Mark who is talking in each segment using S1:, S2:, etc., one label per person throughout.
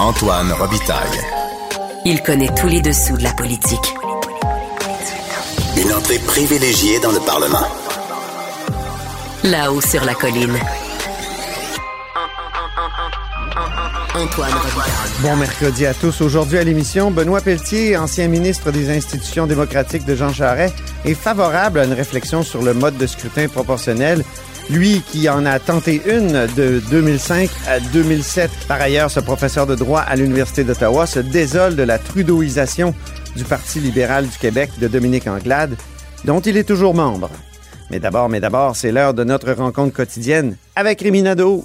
S1: Antoine Robitaille.
S2: Il connaît tous les dessous de la politique.
S1: Une entrée privilégiée dans le Parlement.
S2: Là-haut sur la colline. Antoine Robitaille.
S3: Bon mercredi à tous. Aujourd'hui à l'émission, Benoît Pelletier, ancien ministre des institutions démocratiques de Jean Charest, est favorable à une réflexion sur le mode de scrutin proportionnel. Lui qui en a tenté une de 2005 à 2007. Par ailleurs, ce professeur de droit à l'Université d'Ottawa se désole de la trudeauisation du Parti libéral du Québec de Dominique Anglade, dont il est toujours membre. Mais d'abord, mais d'abord, c'est l'heure de notre rencontre quotidienne avec Rémi Nadeau.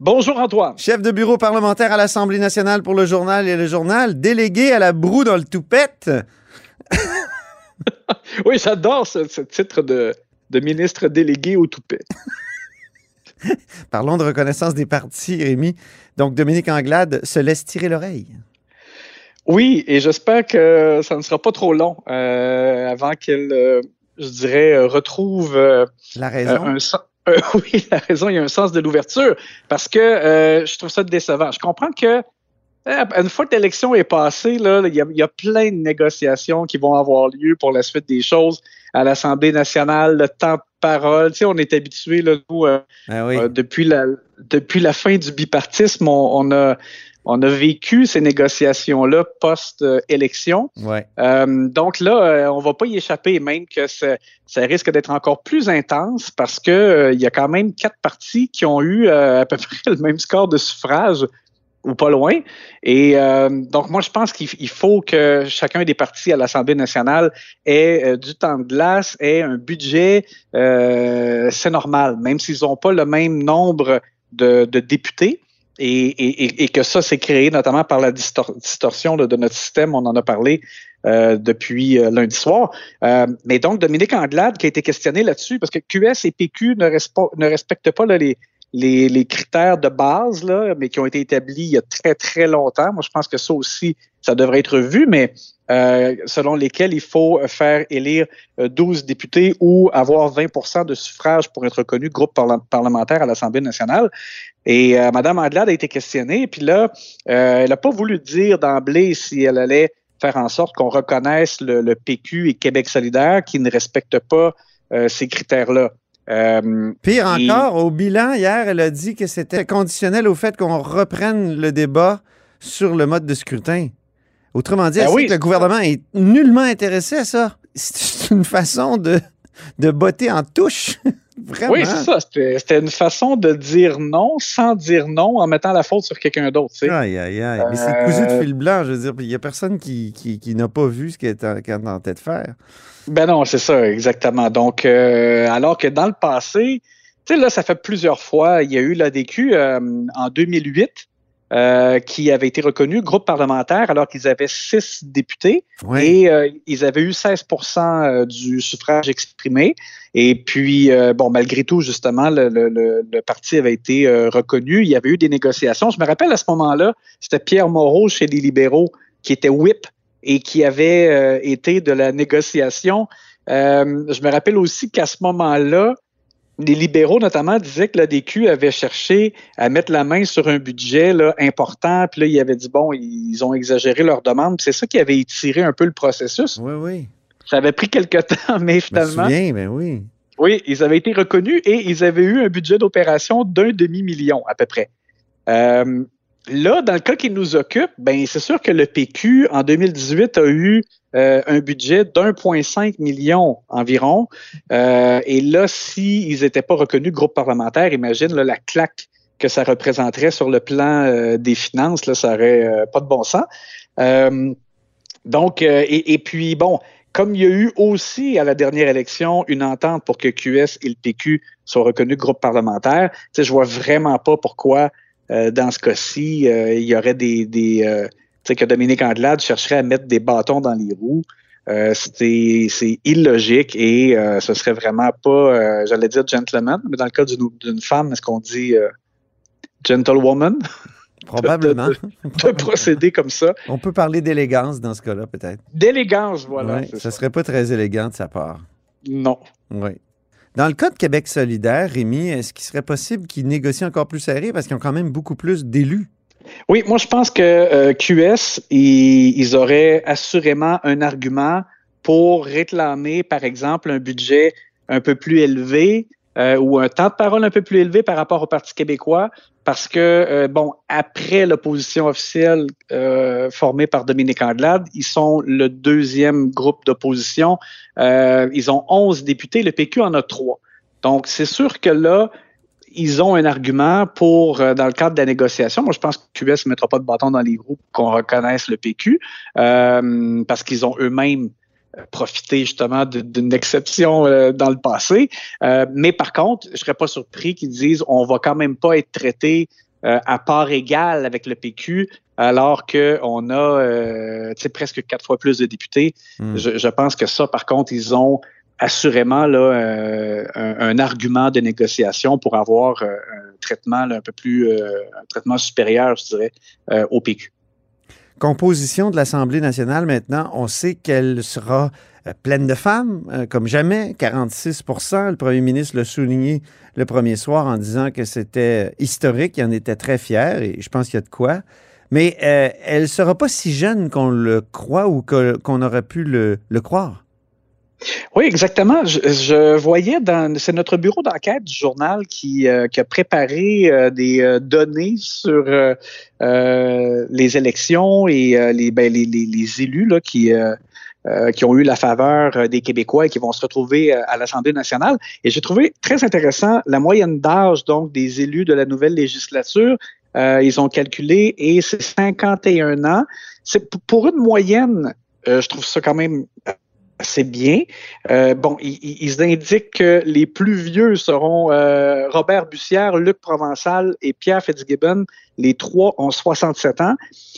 S4: Bonjour Antoine.
S3: Chef de bureau parlementaire à l'Assemblée nationale pour le journal et le journal, délégué à la broue dans le toupette.
S4: oui, j'adore ce, ce, titre de, de ministre délégué au toupet.
S3: Parlons de reconnaissance des partis, Rémi. Donc, Dominique Anglade se laisse tirer l'oreille.
S4: Oui, et j'espère que ça ne sera pas trop long euh, avant qu'elle, euh, je dirais, retrouve euh,
S3: la raison.
S4: un, euh, oui, la raison, il y a un sens de l'ouverture parce que euh, je trouve ça décevant. Je comprends que euh, une fois que l'élection est passée, là, il, y a, il y a plein de négociations qui vont avoir lieu pour la suite des choses à l'Assemblée nationale, le temps de parole. Tu sais, on est habitué, là, nous, euh,
S3: Ah oui.
S4: euh, depuis, la, depuis la fin du bipartisme, on, on a, on a vécu ces négociations-là post-élection.
S3: Ouais.
S4: Euh, donc là, euh, on va pas y échapper, même que ça, ça risque d'être encore plus intense parce que euh, il y a quand même quatre partis qui ont eu euh, à peu près le même score de suffrage ou pas loin. Et euh, donc moi, je pense qu'il il faut que chacun des partis à l'Assemblée nationale ait du temps de glace, ait un budget. euh, C'est normal, même s'ils n'ont pas le même nombre de, de députés. Et, et, et, que ça, c'est créé notamment par la distor distorsion de, de, notre système. On en a parlé euh, depuis euh, lundi soir. Euh, mais donc, Dominique Anglade qui a été questionné là-dessus, parce que QS et PQ ne, ne respectent pas là, les, les, les, critères de base, là, mais qui ont été établis il y a très, très longtemps. Moi, je pense que ça aussi, ça devrait être vu, mais euh, selon lesquels il faut faire élire 12 députés ou avoir 20% de suffrage pour être reconnu groupe parla parlementaire à l'Assemblée nationale. Et euh, Mme Anglade a été questionnée, puis là, euh, elle n'a pas voulu dire d'emblée si elle allait faire en sorte qu'on reconnaisse le, le, PQ et Québec solidaire qui ne respectent pas euh, ces critères-là.
S3: Euh, Pire encore, et... au bilan, hier, elle a dit que c'était conditionnel au fait qu'on reprenne le débat sur le mode de scrutin. Autrement dit, ben oui, que le gouvernement est nullement intéressé à ça. C'est une façon de, de botter en touche. Vraiment.
S4: Oui, c'est ça. C'était une façon de dire non sans dire non en mettant la faute sur quelqu'un d'autre. Tu sais.
S3: Aïe, aïe, aïe. Mais c'est cousu de fil blanc, je veux dire. Il n'y a personne qui, qui, qui n'a pas vu ce qu'elle qu tentait de faire.
S4: Ben non, c'est ça, exactement. Donc, euh, alors que dans le passé, tu sais, là, ça fait plusieurs fois, il y a eu l'ADQ euh, en 2008 euh, qui avait été reconnu groupe parlementaire alors qu'ils avaient six députés
S3: oui.
S4: et euh, ils avaient eu 16% euh, du suffrage exprimé. Et puis, euh, bon, malgré tout, justement, le, le, le, parti avait été euh, reconnu. Il y avait eu des négociations. Je me rappelle à ce moment-là, c'était Pierre Moreau chez les libéraux qui était whip et qui avait été de la négociation. Euh, je me rappelle aussi qu'à ce moment-là, les libéraux, notamment, disaient que l'ADQ avait cherché à mettre la main sur un budget là, important. Puis là, ils avaient dit, bon, ils ont exagéré leur demande. C'est ça qui avait étiré un peu le processus.
S3: Oui, oui.
S4: Ça avait pris quelque temps, mais finalement.
S3: Me souviens, ben oui.
S4: Oui, ils avaient été reconnus et ils avaient eu un budget d'opération d'un demi-million à peu près. Euh, là, dans le cas qui nous occupe, ben c'est sûr que le PQ en 2018 a eu euh, un budget d'1,5 million environ. Euh, et là, s'ils si n'étaient pas reconnus groupe parlementaire, imagine la claque que ça représenterait sur le plan euh, des finances, ça aurait pas de bon sens. donc, et, puis bon, comme il y a eu aussi à la dernière élection une entente pour que QS et le PQ soient reconnus groupe parlementaire, je vois vraiment pas pourquoi dans ce cas-ci, il y aurait des, sais, que Dominique Anglade chercherait à mettre des bâtons dans les roues. Euh, c'est c'est illogique et euh, ce serait vraiment pas, euh, j'allais dire gentleman, mais dans le cas d'une femme, est-ce qu'on dit euh, gentlewoman?
S3: Probablement.
S4: de procéder comme ça?
S3: On peut parler d'élégance dans ce cas-là, peut-être.
S4: D'élégance, voilà.
S3: Ouais,
S4: c'est
S3: ça. serait pas très élégant de sa part.
S4: Non.
S3: Oui. Dans le cas de Québec solidaire, Rémi, est-ce qu'il serait possible qu'ils négocient encore plus serré parce qu'ils ont quand même beaucoup plus d'élus?
S4: Oui, moi je pense que euh, QS, ils, ils auraient assurément un argument pour réclamer, par exemple, un budget un peu plus élevé euh, ou un temps de parole un peu plus élevé par rapport au Parti québécois, parce que, euh, bon, après l'opposition officielle formée par Dominique Anglade, ils sont le deuxième groupe d'opposition. Ils ont 11 députés, le PQ en a trois. Donc, c'est sûr que là, ils ont un argument pour, euh, dans le cadre de la négociation. Moi, je pense que QS ne mettra pas de bâton dans les pour qu'on reconnaisse le PQ, euh, parce qu'ils ont eux-mêmes euh, profité justement d'une exception euh, dans le passé. Euh, mais par contre, je serais pas surpris qu'ils disent on va quand même pas être traité euh, à part égale avec le PQ, alors qu'on a euh, presque quatre fois plus de députés.
S3: Hmm.
S4: Je, je pense que ça, par contre, ils ont assurément là, euh, un, argument de négociation pour avoir euh, un traitement un peu plus, euh, un traitement supérieur, je dirais, au PQ.
S3: Composition de l'Assemblée nationale maintenant, on sait qu'elle sera pleine de femmes, comme jamais, 46 Le premier ministre l'a souligné le premier soir en disant que c'était historique, il en était très fier, et je pense qu'il y a de quoi. Mais elle ne sera pas si jeune qu'on le croit ou qu'on aurait pu le croire.
S4: Oui, exactement. Je, je voyais dans c'est notre bureau d'enquête du journal qui, euh, qui a préparé euh, des euh, données sur euh, euh, les élections et euh, les, ben, les, les, élus là, qui, qui ont eu la faveur des Québécois et qui vont se retrouver à l'Assemblée nationale. Et j'ai trouvé très intéressant la moyenne d'âge donc des élus de la nouvelle législature. Euh, ils ont calculé et c'est 51 ans. C'est pour une moyenne, euh, je trouve ça quand même assez bien. Euh, bon, ils, indiquent que les plus vieux seront euh, Robert Bussière, Luc Provençal et Pierre Fitzgibbon. Les trois ont 67 ans.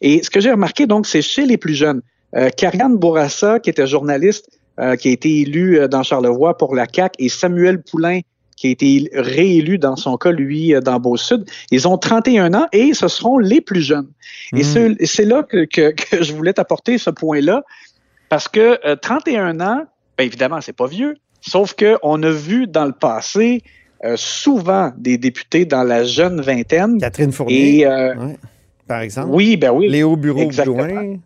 S4: Et ce que j'ai remarqué, donc, c'est chez les plus jeunes. Euh, Karianne Bourassa, qui était journaliste, euh, qui a été élue euh, dans Charlevoix pour la CAQ, et Samuel Poulain, qui a été réélu dans son cas, lui, euh, dans Beau-Sud. Ils ont 31 ans et ce seront les plus jeunes. Et
S3: Mm.
S4: c'est- et c'est là que, que- que je voulais t'apporter ce point-là, parce que euh, 31 ans, bien évidemment, c'est pas vieux, sauf qu'on a vu dans le passé euh, souvent des députés dans la jeune vingtaine.
S3: Catherine Fournier,
S4: Et euh,
S3: ouais, par exemple.
S4: oui, ben oui.
S3: Léo Bureau
S4: Exactement.
S3: Blouin.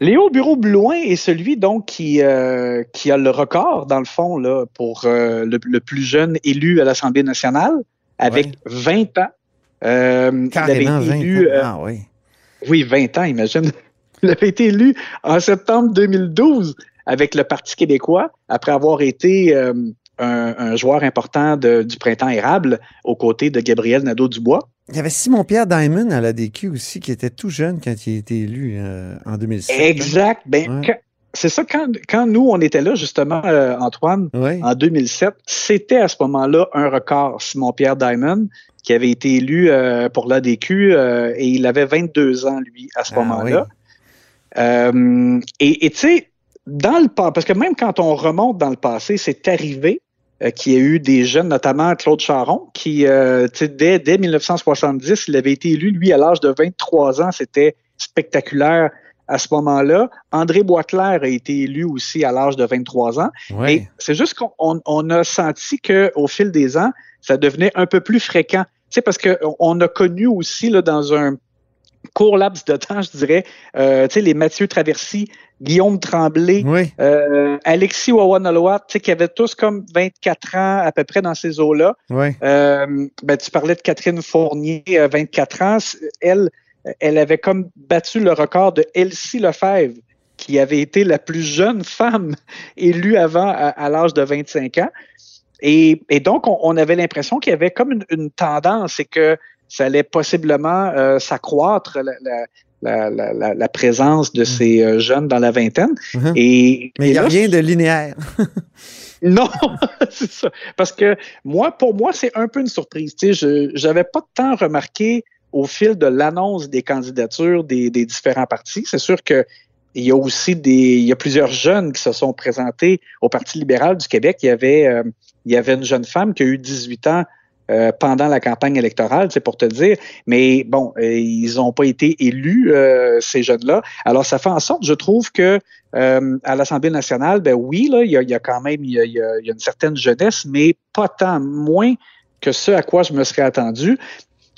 S4: Léo Bureau Blouin est celui donc qui, euh, qui a le record, dans le fond, là, pour euh, le, le plus jeune élu à l'Assemblée nationale, avec 20 ans. Euh, il avait
S3: Carrément
S4: été
S3: 20
S4: élu,
S3: ans.
S4: euh,
S3: Ah oui.
S4: Oui, 20 ans, imagine. Il avait été élu en septembre 2012 avec le Parti québécois, après avoir été euh, un, un joueur important de- du printemps érable aux côtés de Gabriel Nadeau-Dubois.
S3: Il y avait Simon-Pierre Diamond à la DQ aussi, qui était tout jeune quand il a été élu euh, en 2007.
S4: Exact. Ben,
S3: Ouais.
S4: c'est ça, quand, quand nous, on était là, justement, euh, Antoine, en 2007, c'était à ce moment-là un record, Simon-Pierre Diamond, qui avait été élu euh, pour l'ADQ et il avait 22 ans, lui, à ce
S3: Ah,
S4: moment-là. Euh, et tu sais, dans le pas, parce que même quand on remonte dans le passé, c'est arrivé euh, qu'il y a eu des jeunes, notamment Claude Charon, qui, euh, tu sais, dès, dès 1970, il avait été élu, lui, à l'âge de 23 ans. C'était spectaculaire à ce moment-là. André Boisclair a été élu aussi à l'âge de 23 ans.
S3: Oui.
S4: Et c'est juste qu'on on- on a senti qu'au fil des ans, ça devenait un peu plus fréquent. Tu sais, parce qu'on on a connu aussi là, dans un court laps de temps, je dirais, euh, tu sais, les Mathieu Traversy, Guillaume Tremblay,
S3: Oui.
S4: euh, Alexis Wawanaloa, tu sais, qui avaient tous comme 24 ans à peu près dans ces eaux-là.
S3: Oui.
S4: Euh, ben, tu parlais de Catherine Fournier, euh, 24 ans. Elle, elle avait comme battu le record de Elsie Lefebvre, qui avait été la plus jeune femme élue avant à, à l'âge de 25 ans. Et, et donc, on, on avait l'impression qu'il y avait comme une, une tendance et que ça allait possiblement euh, s'accroître la, la, la, la- présence de ces euh, jeunes dans la vingtaine.
S3: Mhm.
S4: Et,
S3: Mais il n'y a
S4: là,
S3: rien de linéaire.
S4: non, c'est ça. Parce que moi, pour moi, c'est un peu une surprise. Tu sais, je n'avais pas tant remarqué au fil de l'annonce des candidatures des, des différents partis. C'est sûr que il y a aussi des, il y a plusieurs jeunes qui se sont présentés au Parti libéral du Québec. Il y avait, euh, il y avait une jeune femme qui a eu 18 ans euh, pendant la campagne électorale, c'est pour te dire. Mais bon, euh, ils n'ont pas été élus, ces jeunes-là. Alors, ça fait en sorte, je trouve que à l'Assemblée nationale, ben oui, là, il y a, il y a quand même il y a, il y a une certaine jeunesse, mais pas tant, moins que ce à quoi je me serais attendu.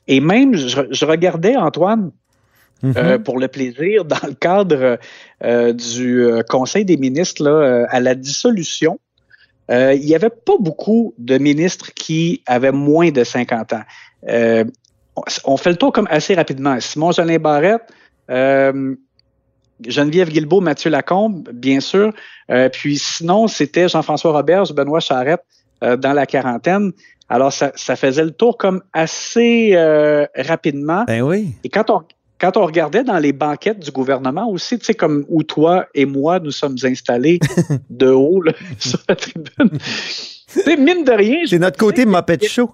S4: Et même, je, je regardais, Antoine, euh, mhm. pour le plaisir dans le cadre euh, du euh, Conseil des ministres là, à la dissolution. Il n'y avait pas beaucoup de ministres qui avaient moins de 50 ans. on fait le tour comme assez rapidement. Simon Jolin Barrette, Geneviève Guilbeault, Mathieu Lacombe, bien sûr. puis sinon, c'était Jean-François Roberge, Benoît Charette dans la quarantaine. Alors, ça, ça, faisait le tour comme assez rapidement.
S3: Ben oui.
S4: Et quand on, quand on regardait dans les banquettes du gouvernement aussi, tu sais, comme où toi et moi, nous sommes installés de haut sur la tribune. tu mine de rien.
S3: C'est notre côté Muppet Show.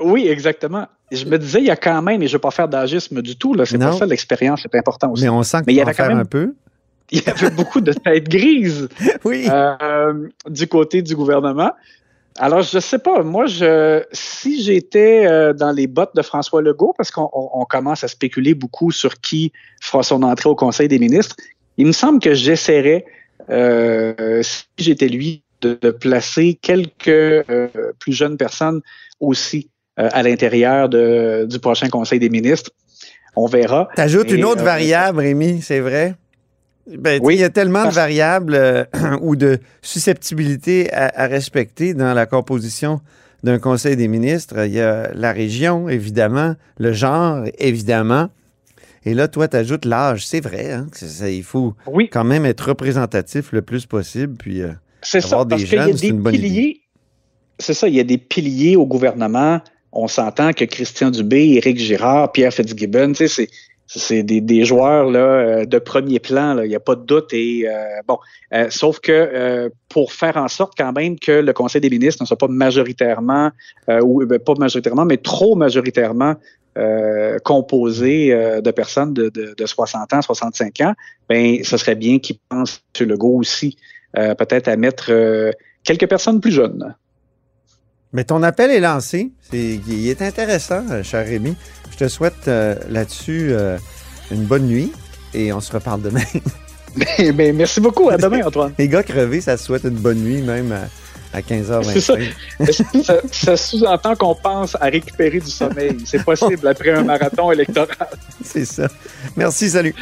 S4: Oui, exactement. Je me disais, il y a quand même, et je ne veux pas faire d'agisme du tout, c'est pas ça l'expérience, c'est important aussi.
S3: Mais on sent qu'il y avait quand même un peu.
S4: Il y avait beaucoup de têtes grises
S3: oui.
S4: Euh, du côté du gouvernement. Alors, je sais pas. Moi, je, si j'étais euh, dans les bottes de François Legault, parce qu'on commence à spéculer beaucoup sur qui fera son entrée au Conseil des ministres, il me semble que j'essaierais, euh, si j'étais lui, de, placer quelques euh, plus jeunes personnes aussi à l'intérieur du prochain Conseil des ministres. On verra.
S3: T'ajoutes une autre variable, Rémi, c'est vrai? Ben, oui. Il y a tellement de variables euh, ou de susceptibilités à, respecter dans la composition d'un conseil des ministres. Il y a la région, évidemment, le genre, évidemment. Et là, toi, tu ajoutes l'âge. C'est vrai, hein, il faut quand même être représentatif le plus possible. Puis, euh,
S4: c'est ça, parce qu'il y a des piliers. C'est ça, il y a des piliers au gouvernement. On s'entend que Christian Dubé, Éric Girard, Pierre Fitzgibbon, tu sais, c'est c'est des, des, joueurs là, euh, de premier plan, il n'y a pas de doute. Et euh, bon, euh, sauf que pour faire en sorte quand même que le Conseil des ministres ne soit pas majoritairement, ou ben, pas majoritairement, mais trop majoritairement composé de personnes de, de, de, 60 ans, 65 ans, ben ce serait bien qu'ils pensent, M. Legault aussi, peut-être à mettre quelques personnes plus jeunes.
S3: Mais ton appel est lancé. C'est, il est intéressant, cher Rémi. Je te souhaite euh, là-dessus euh, une bonne nuit et on se reparle demain.
S4: ben, ben, merci beaucoup. À demain, Antoine.
S3: Les gars crevés, ça se souhaite une bonne nuit même à, 15h25.
S4: Ça, ça, ça sous-entend qu'on pense à récupérer du sommeil? C'est possible après un marathon électoral.
S3: C'est ça. Merci, salut.